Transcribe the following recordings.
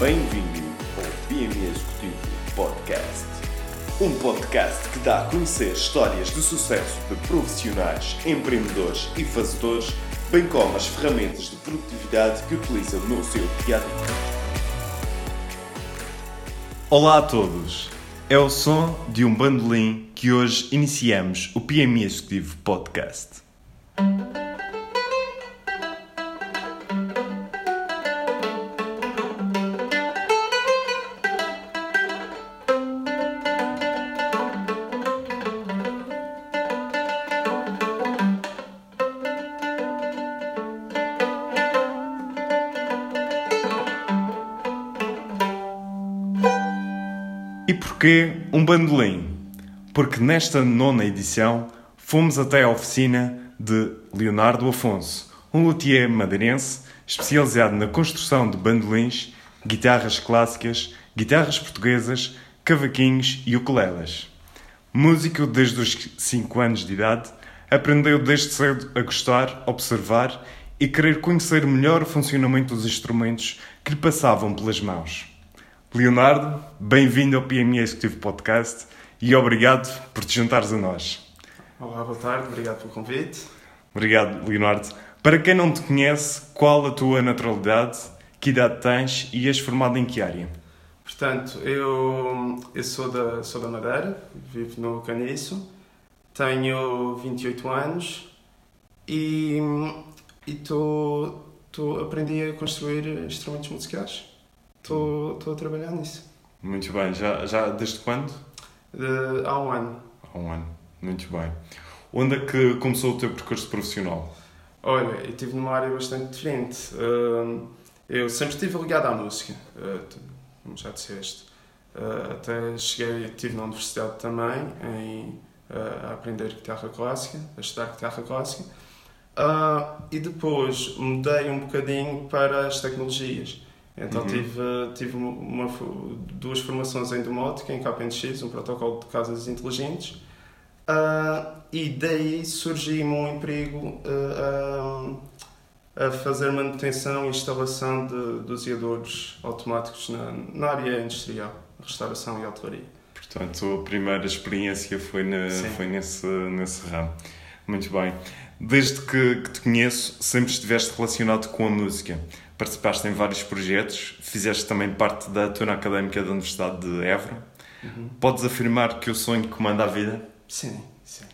Bem-vindo ao PME Executivo Podcast. Um podcast que dá a conhecer histórias de sucesso de profissionais, empreendedores e fazedores, bem como as ferramentas de produtividade que utilizam no seu dia a dia. Olá a todos! É o som de um bandolim que hoje iniciamos o PME Executivo Podcast. Porquê um bandolim? Porque nesta nona edição fomos até a oficina de Leonardo Afonso, um luthier madeirense especializado na construção de bandolins, guitarras clássicas, guitarras portuguesas, cavaquinhos e ukuleles. Músico desde os 5 anos de idade, aprendeu desde cedo a gostar, observar e querer conhecer melhor o funcionamento dos instrumentos que lhe passavam pelas mãos. Leonardo, bem-vindo ao PME Executivo Podcast e obrigado por te juntares a nós. Olá, boa tarde, obrigado pelo convite. Obrigado, Leonardo. Para quem não te conhece, qual a tua naturalidade, que idade tens e és formado em que área? Portanto, eu, eu sou, da, sou da Madeira, vivo no Caniço, tenho 28 anos e, e tô, tô, aprendi a construir instrumentos musicais. Estou a trabalhar nisso. Muito bem. Já, já desde quando? De, há um ano. Há um ano. Muito bem. Onde é que começou o teu percurso profissional? Olha, eu estive numa área bastante diferente. Uh, eu sempre estive ligado à música, uh, como já disseste. Uh, até cheguei, estive na universidade também em, a aprender guitarra clássica, a estudar guitarra clássica. e depois mudei um bocadinho para as tecnologias. Então uhum. tive, tive uma, duas formações em domótica, em KPNX, um protocolo de casas inteligentes, uh, e daí surgiu-me um emprego uh, a fazer manutenção e instalação de doseadores automáticos na, na área industrial, restauração e hotelaria. Portanto, a primeira experiência foi, na, foi nesse, nesse ramo. Muito bem. Desde que, que te conheço, sempre estiveste relacionado com a música participaste em vários projetos, fizeste também parte da turma académica da Universidade de Évora. Uhum. Podes afirmar que o sonho comanda a vida? Sim, sim.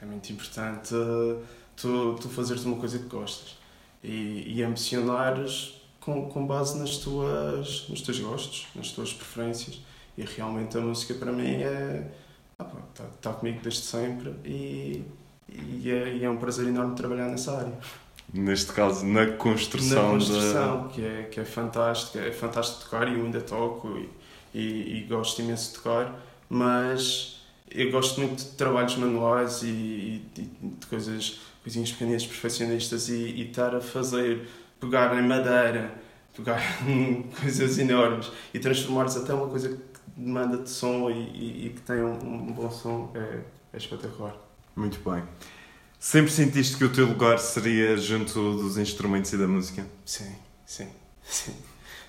É muito importante uh, tu, tu fazeres uma coisa que gostas e, e ambicionares com, com base nas tuas, nos teus gostos, nas tuas preferências. E realmente a música para mim é. Está ah, tá comigo desde sempre e, e, é, e é um prazer enorme trabalhar nessa área neste caso na construção, na construção que, é, que é fantástico, é fantástico tocar e eu ainda toco e, e, e, gosto imenso de tocar, mas eu gosto muito de trabalhos manuais e, e de coisas, coisinhas pequenas perfeccionistas e, e estar a fazer, pegar em madeira, pegar coisas enormes e transformar-se até uma coisa que demanda de som e, e que tem um, um, bom som é, é espetacular. Muito bem. Sempre sentiste que o teu lugar seria junto dos instrumentos e da música? Sim, sim, sim.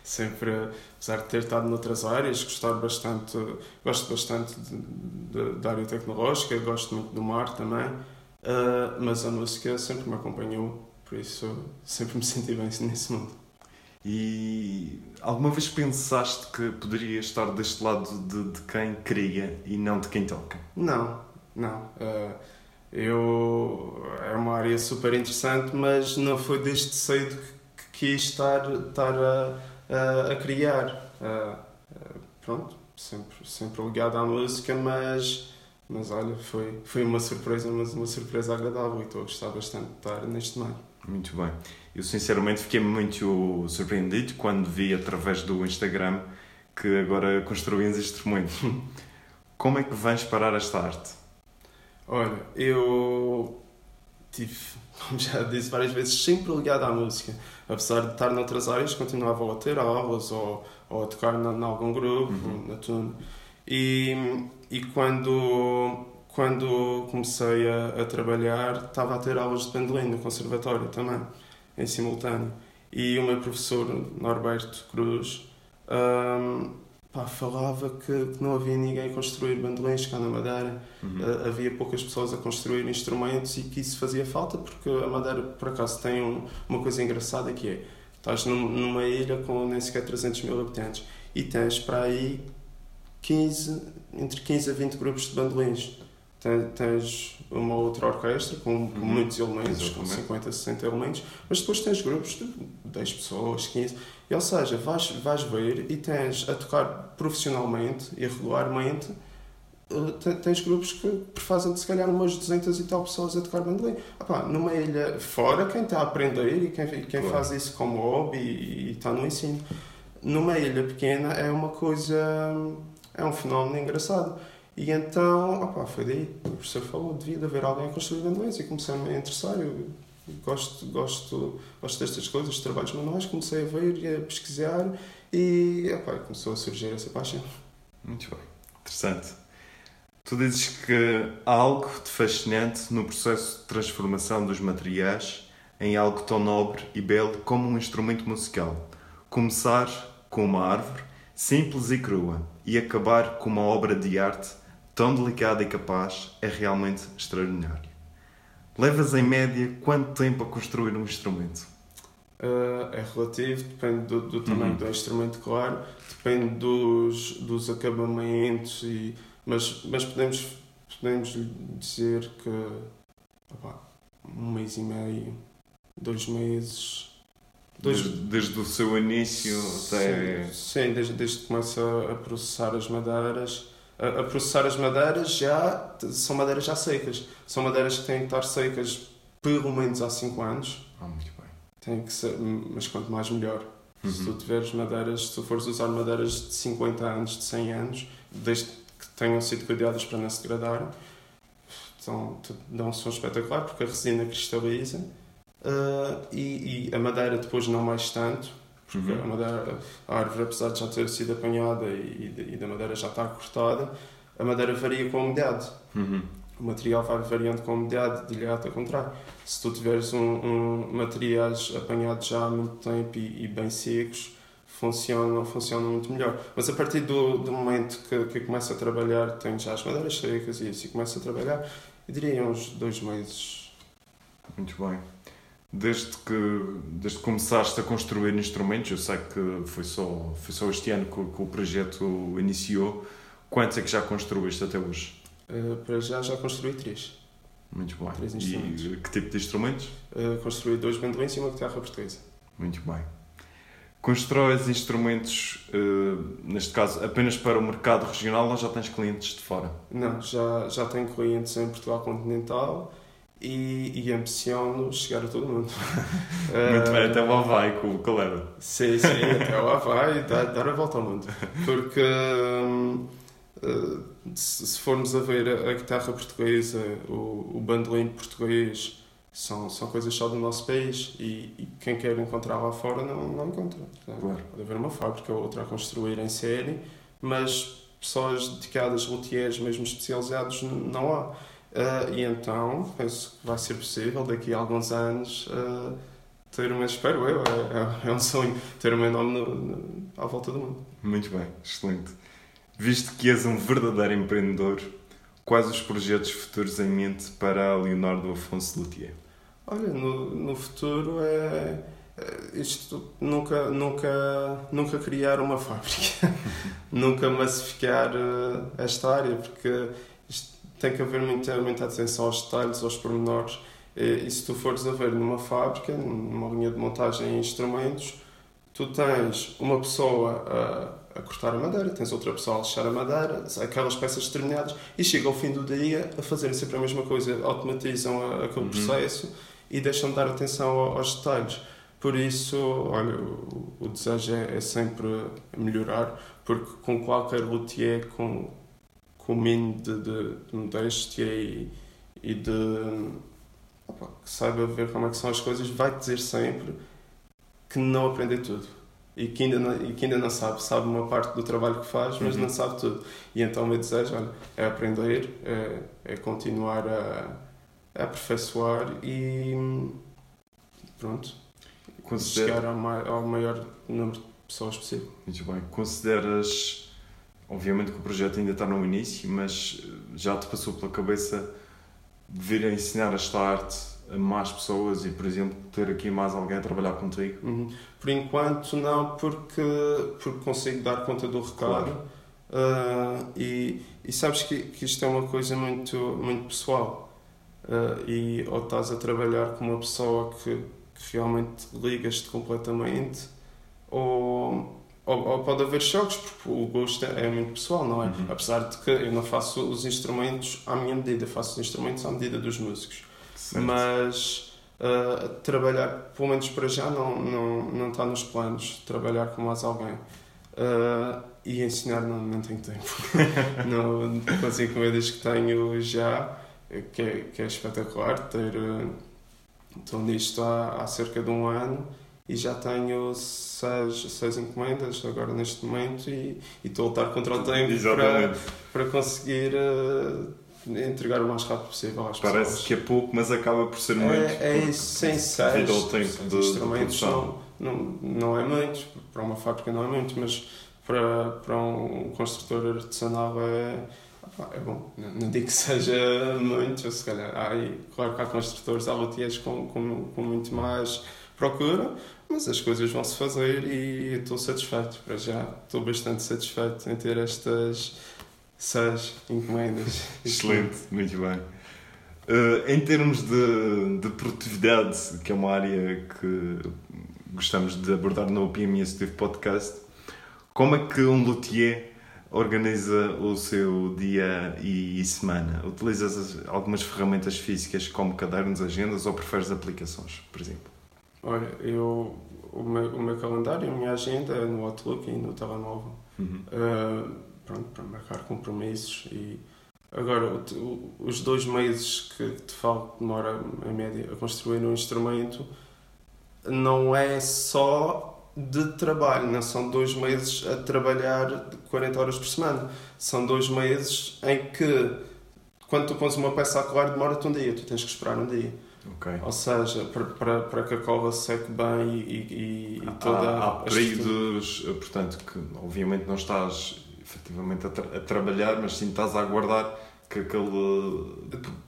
Sempre, apesar de ter estado noutras áreas, gostar bastante, gosto bastante de, de, da área tecnológica, gosto muito do mar também, uh, mas a música sempre me acompanhou, por isso sempre me senti bem nesse mundo. E alguma vez pensaste que poderia estar deste lado de, de quem cria e não de quem toca? Não, não. Uh, eu é uma área super interessante, mas não foi desde cedo que, quis estar, estar a, a, a criar. Uh, pronto, sempre, sempre ligado à música, mas, mas olha, foi, foi uma surpresa, mas uma surpresa agradável e estou a gostar bastante de estar neste meio. Muito bem. Eu sinceramente fiquei muito surpreendido quando vi através do Instagram que agora construías instrumentos. Como é que vens parar esta arte? Olha, eu tive, como já disse várias vezes, sempre ligado à música. Apesar de estar noutras áreas, continuava a ter aulas ou, ou a tocar em algum grupo, uhum. na tune. E, e quando, quando comecei a, a, trabalhar, estava a ter aulas de bandolim no conservatório também, em simultâneo. E o meu professor, Norberto Cruz, Um, pá, falava que, que, não havia ninguém a construir bandolins cá na Madeira, uhum. uh, havia poucas pessoas a construir instrumentos e que isso fazia falta porque a Madeira, por acaso, tem um, uma coisa engraçada que é: estás num, numa ilha com nem sequer 300 mil habitantes e tens para aí 15, entre 15 a 20 grupos de bandolins. Tens uma outra orquestra com, com uhum. muitos elementos, Exatamente. com 50, 60 elementos, mas depois tens grupos de 10 pessoas, 15. Ou seja, vais, vais ver e tens a tocar profissionalmente e regularmente. Eh, tens grupos que fazem se calhar umas 200 e tal pessoas a tocar bandolim. Opa, numa ilha fora, quem está a aprender e quem, quem claro. faz isso como hobby e, está no ensino. Numa ilha pequena é uma coisa. é um fenómeno engraçado. E então, opa, foi daí. O professor falou: devia de haver alguém a construir bandolins e comecei-me a interessar. Eu gosto, gosto, gosto destas coisas, de trabalhos manuais. Comecei a ver e a pesquisar e começou a surgir essa paixão. Muito bem, interessante. Tu dizes que há algo de fascinante no processo de transformação dos materiais em algo tão nobre e belo como um instrumento musical. Começar com uma árvore, simples e crua, e acabar com uma obra de arte tão delicado e capaz é realmente extraordinário. Levas em média quanto tempo a construir um instrumento? Uh, é relativo, depende do, do tamanho uhum. do instrumento, claro, depende dos, dos acabamentos, e, mas, mas podemos, podemos dizer que opa, um mês e meio, dois meses. Dois... Desde, desde o seu início sim, até. Sim, desde, desde que começa a processar as madeiras a, a, processar as madeiras já são madeiras já secas. São madeiras que têm que estar secas pelo menos há 5 anos. Ah, muito bem. Tem que ser, mas quanto mais melhor. Uhum. Se tu tiveres madeiras, se tu fores usar madeiras de 50 anos, de 100 anos, desde que tenham sido cuidadas para não se degradarem, então dão um som espetacular porque a resina cristaliza uh, e, e, a madeira depois não mais tanto porque uhum. a, madeira, a árvore, apesar de já ter sido apanhada e, e da madeira já estar cortada, a madeira varia com a umidade. Uhum. O material vai variando com a umidade, de ilhado ao contrário. Se tu tiveres um, um, materiais apanhados já há muito tempo e, e, bem secos, funcionam, funcionam muito melhor. Mas a partir do, do momento que, que começa a trabalhar, tenho já as madeiras secas e assim começa a trabalhar, eu diria uns dois meses. Muito bem desde que, desde que começaste a construir instrumentos, eu sei que foi só, foi só este ano que, que o projeto iniciou, quantos é que já construíste até hoje? Uh, para já já construí três. Muito bem. Três instrumentos. E que tipo de instrumentos? Uh, construí dois bandolins e uma guitarra portuguesa. Muito bem. Constróis instrumentos, uh, neste caso, apenas para o mercado regional ou já tens clientes de fora? Não, já, já tenho clientes em Portugal continental e, e ambiciono chegar a todo mundo. Muito bem, até o Havaí com o colega. Sim, sim, até o Havaí, dar, dar a volta ao mundo. Porque hum, eh, se formos a ver a, guitarra portuguesa, o, o bandolim português, são, são coisas só do nosso país e, e quem quer encontrar lá fora não, não encontra. Claro. Pode haver uma fábrica ou outra a construir em série, mas pessoas dedicadas, luthiers mesmo especializados, não há. Uh, e então penso que vai ser possível daqui a alguns anos uh, ter uma, espero eu, é, é, é, um sonho, ter o meu nome no, no, à volta do mundo. Muito bem, excelente. Visto que és um verdadeiro empreendedor, quais os projetos futuros em mente para Leonardo Afonso Luthier? Olha, no, no futuro é, é isto nunca nunca nunca criar uma fábrica nunca massificar uh, esta área porque tem que haver muita, muita atenção aos detalhes, aos pormenores. E, se tu fores a ver numa fábrica, numa linha de montagem em instrumentos, tu tens uma pessoa a, a cortar a madeira, tens outra pessoa a lixar a madeira, aquelas peças determinadas, e chega ao fim do dia a fazerem sempre a mesma coisa, automatizam aquele uhum. processo e deixam de dar atenção aos detalhes. Por isso, olha, o, o desejo é, é, sempre melhorar, porque com qualquer luthier, com com o mínimo de, de, de modéstia e, e de opa, que saiba ver como é que são as coisas, vai dizer sempre que não aprendeu tudo e que ainda não, e que ainda não sabe, sabe uma parte do trabalho que faz, mas uhum. não sabe tudo. E então o meu desejo olha, é aprender, é, é continuar a, a aperfeiçoar e pronto, Considero... chegar ao, ao maior número de pessoas possível. Muito bem. Consideras, obviamente que o projeto ainda está no início, mas já te passou pela cabeça de vir a ensinar esta arte a mais pessoas e, por exemplo, ter aqui mais alguém a trabalhar contigo? Uhum. Por enquanto, não, porque, porque consigo dar conta do recado. Claro. Uh, e, e sabes que, que isto é uma coisa muito, muito pessoal. Uh, e ou estás a trabalhar com uma pessoa que, que realmente ligas-te completamente, ou, ou, ou, pode haver choques, porque o gosto é, é muito pessoal, não é? Uhum. Apesar de que eu não faço os instrumentos à minha medida, faço os instrumentos à medida dos músicos. Certo. Mas uh, trabalhar, pelo menos para já, não, não, não está nos planos trabalhar com mais alguém. Uh, e ensinar não, não tenho tempo. não, com as encomendas que tenho já, que é, que é espetacular, ter. Uh, estou nisto há, há cerca de um ano e já tenho seis, seis encomendas agora neste momento e, e estou a lutar contra o tempo para, Exatamente. para conseguir uh, entregar o mais rápido possível às Parece pessoas. que é pouco, mas acaba por ser muito. É, é isso, sem ao seis, tempo seis de, de instrumentos produção. não, não, não é muito, para uma fábrica não é muito, mas para, para um construtor artesanal é, é bom. Não, digo que seja muito, se calhar. Há, claro que há construtores, há luthiers com, com, com muito mais procura, mas as coisas vão se fazer e estou satisfeito. Para já estou bastante satisfeito em ter estas seis encomendas. Excelente, muito bem. Uh, em termos de, de produtividade, que é uma área que gostamos de abordar no PMS Teve Podcast, como é que um luthier organiza o seu dia e, e semana? Utilizas algumas ferramentas físicas como cadernos, agendas ou preferes aplicações, por exemplo? Olha, eu, o, meu, o meu calendário, a minha agenda é no Outlook e no telemóvel. Uhum. Uh, pronto, para marcar compromissos e agora o, os dois meses que te falo que demora em média a construir um instrumento não é só de trabalho, não são dois meses a trabalhar 40 horas por semana, são dois meses em que quando tu pões uma peça a colar demora-te um dia, tu tens que esperar um dia. Ok. Ou seja, para, para, para que a cola seque bem e, e, e toda há, há estrutura- períodos, eh, portanto, que obviamente não estás efetivamente a, tra- a trabalhar, mas sim estás a aguardar que aquele.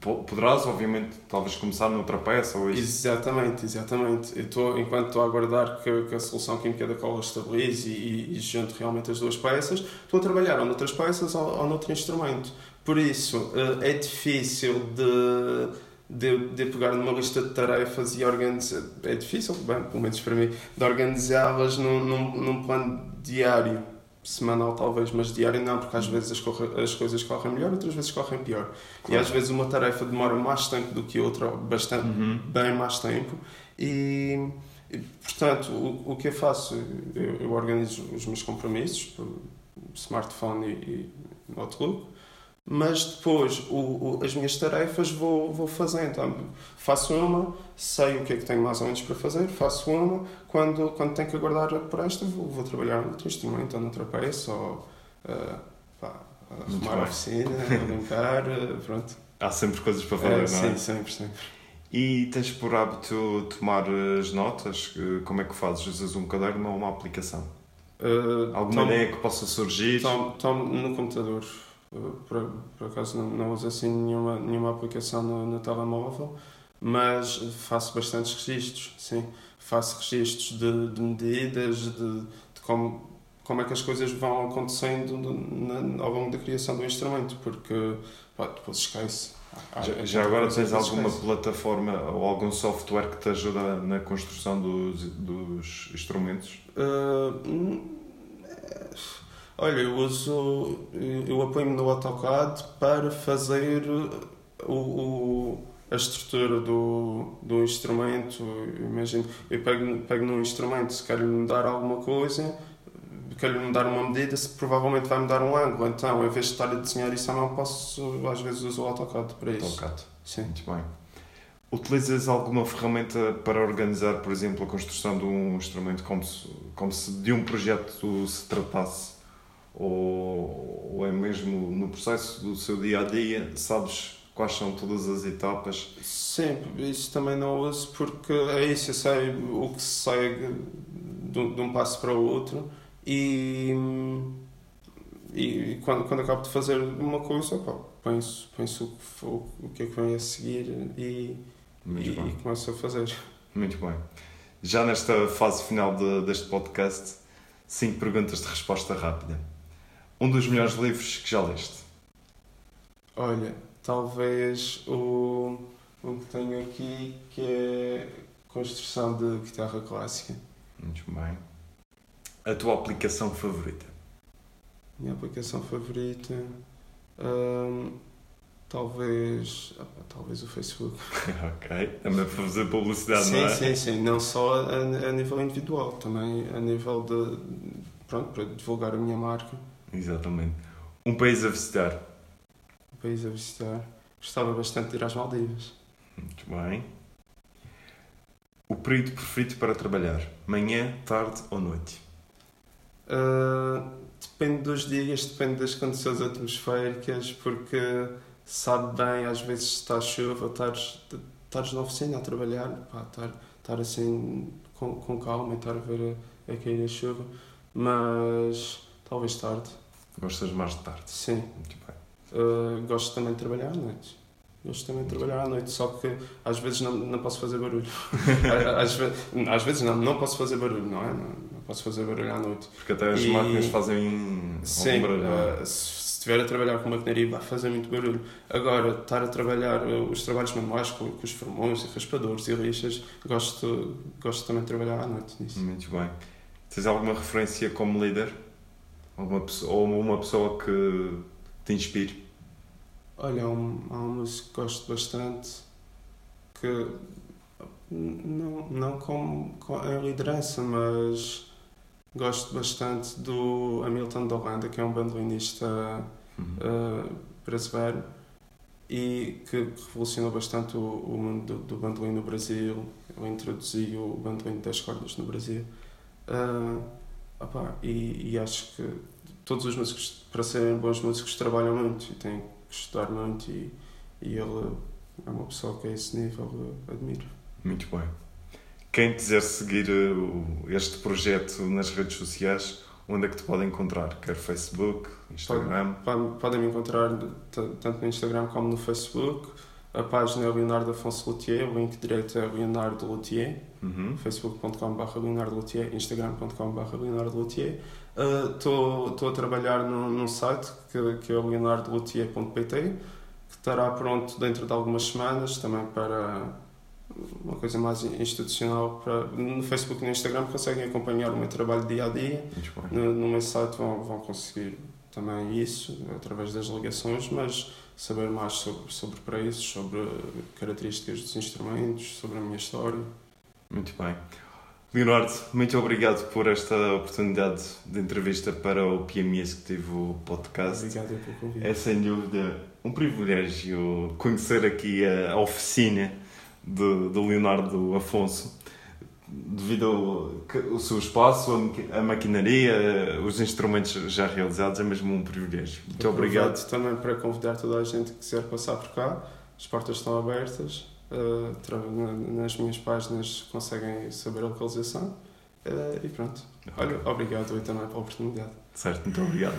po- Poderás, obviamente, talvez começar noutra peça ou isso. Exatamente, exatamente. Eu estou, enquanto estou a aguardar que, que a solução química da cola estabilize e, e, e junto realmente as duas peças, estou a trabalhar ou noutras peças ou, ou noutro instrumento. Por isso, eh, é difícil de, de, de pegar numa lista de tarefas e organizar. É difícil, bem, pelo menos para mim, de organizá-las num, num, num plano diário. Semanal talvez, mas diário não, porque às vezes as, corre- as coisas correm melhor, outras vezes correm pior. E Claro. às vezes uma tarefa demora mais tempo do que outra, ou bastante, Uhum. bem mais tempo e, e, portanto o, o que eu faço eu, eu organizo os meus compromissos smartphone e, e notebook mas depois o, o- as minhas tarefas vou, vou fazendo então, faço uma sei o que é que tenho mais ou menos para fazer faço uma quando, quando tenho que aguardar por esta vou, vou trabalhar noutro instrumento ou noutra peça ou ah, pá, arrumar a oficina limpar ah, pronto Há sempre coisas para fazer, É, não é? sim, sempre, sempre E tens por hábito tomar as notas? Eh, Como é que fazes? Usas um caderno ou uma aplicação? Ah, Alguma tomo- ideia que possa surgir? Tomo, tomo no computador. Uh, Por, por acaso não, não uso assim nenhuma, nenhuma aplicação no, no telemóvel, mas faço bastantes registros, sim. Faço registros de, de medidas, de, de como, como é que as coisas vão acontecendo na- ao longo da criação do instrumento, porque pá, depois esquece. Já, já agora tens alguma esquece. plataforma ou algum software que te ajuda na construção dos, dos instrumentos? Uh, olha, eu uso. Eu apoio-me no AutoCAD para fazer o, o- a estrutura do, do instrumento. Imagino, eu pego, pego num instrumento, se quero lhe dar alguma coisa, quero lhe dar uma medida, se provavelmente vai me dar um ângulo. Então, em vez de estar a desenhar isso à mão, posso, às vezes, uso o AutoCAD para isso. AutoCAD. Sim. Muito bem. Utilizas alguma ferramenta para organizar, por exemplo, a construção de um instrumento como se, como se de um projeto se tratasse? Ou, ou é mesmo no processo do seu dia a dia? Sabes quais são todas as etapas? Sim, isso também não uso porque é isso, eu sei o que segue de, um- passo para o outro e, e quando, quando acabo de fazer uma coisa, pá, penso, penso o, o que é que vem a seguir e, Muito e, bem. e começo a fazer. Muito bem. Já nesta fase final de- deste podcast, cinco perguntas de resposta rápida. Um dos melhores livros que já leste? Olha, talvez o, o que tenho aqui que é construção de guitarra clássica. Muito bem. A tua aplicação favorita? Minha aplicação favorita. hum, talvez. talvez o Facebook. ok. Também para fazer publicidade, sim, não é? sim, sim. Não só a, a nível individual, também a nível de. Pronto, para divulgar a minha marca, Exatamente. Um país a visitar? o país a visitar. Gostava bastante de ir às Maldivas. Muito bem. O período preferido para trabalhar? Manhã, tarde ou noite? Uh, depende dos dias, depende das condições atmosféricas, porque sabe bem, às vezes está chuva, estares na oficina a trabalhar, estar assim com, com calma e estar a ver a, a cair a chuva, mas talvez tarde, Gostas mais de tarde? sim. Muito bem. Uh, gosto também de trabalhar à noite. Gosto também de trabalhar à noite, só que às vezes não, não posso fazer barulho. às, às vezes não, não posso fazer barulho, não é? Não, não posso fazer barulho à noite. Porque até as E- máquinas fazem Sim, algum barulho, é? uh, se se estiver a trabalhar com maquinaria vai fazer muito barulho. Agora, estar a trabalhar uh, os trabalhos manuais com, com os formões e raspadores e lixas, gosto, gosto também de trabalhar à noite nisso. Muito bem. Tens alguma referência como líder? Alguma pessoa, ou uma pessoa que te inspire? Olha, há um, há um músico que gosto bastante que não, não como, com em liderança, mas gosto bastante do Hamilton da Holanda, que é um bandolinista Uhum. uh, brasileiro e que revolucionou bastante o, o mundo do, do bandolim no Brasil. Ele introduziu o bandolim de 10 cordas no Brasil. Uh, opá, e, e acho que todos os músicos, para serem bons músicos, trabalham muito e têm que estudar muito. E, e ele é uma pessoa que a esse nível admiro. Muito bem. Quem quiser seguir eh, este projeto nas redes sociais, onde é que te podem encontrar? Quer Facebook, Instagram? Podem, podem me encontrar tanto no Instagram como no Facebook. A página é Leonardo Afonso Luthier, o link direito é Leonardo Luthier. Uhum. facebook.com.br Leonardo Luthier, instagram.com.br Leonardo Luthier. Estou a trabalhar num, num site que, que é o leonardoluthier.pt que estará pronto dentro de algumas semanas também para uma coisa mais institucional. Para, no Facebook e no Instagram conseguem acompanhar o meu trabalho dia a dia. No, no meu site vão, vão conseguir também isso através das ligações, mas saber mais sobre, sobre preços, sobre características dos instrumentos, sobre a minha história. Muito bem. Leonardo, muito obrigado por esta oportunidade de entrevista para o PME Executivo Podcast. Obrigado pelo convite. É sem dúvida um privilégio conhecer aqui a oficina de, de Leonardo Afonso, devido ao, seu espaço, a maqui- a maquinaria, os instrumentos já realizados, é mesmo um privilégio. Muito obrigado. Também para convidar toda a gente que quiser passar por cá. As portas estão abertas. Na- nas minhas páginas conseguem saber a localização. Uh, e pronto. Olha, obrigado também pela oportunidade. Certo, muito obrigado.